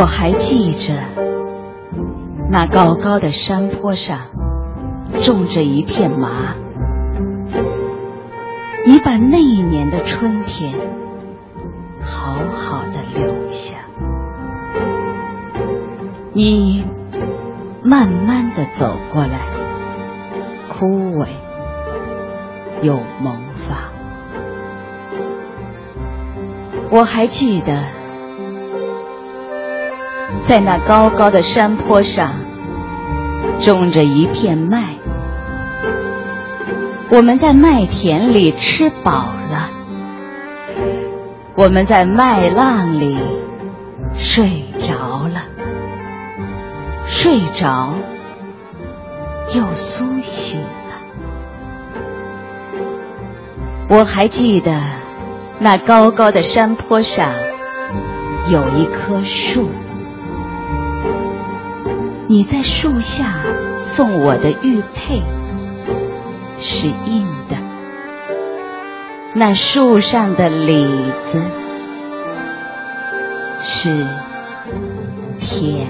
我还记着，那高高的山坡上种着一片麻。你把那一年的春天好好的留下，你慢慢的走过来，枯萎又萌发。我还记得，在那高高的山坡上种着一片麦。我们在麦田里吃饱了，我们在麦浪里睡着了，睡着又苏醒了。我还记得那高高的山坡上有一棵树，你在树下送我的玉佩。是硬的，那树上的李子是甜。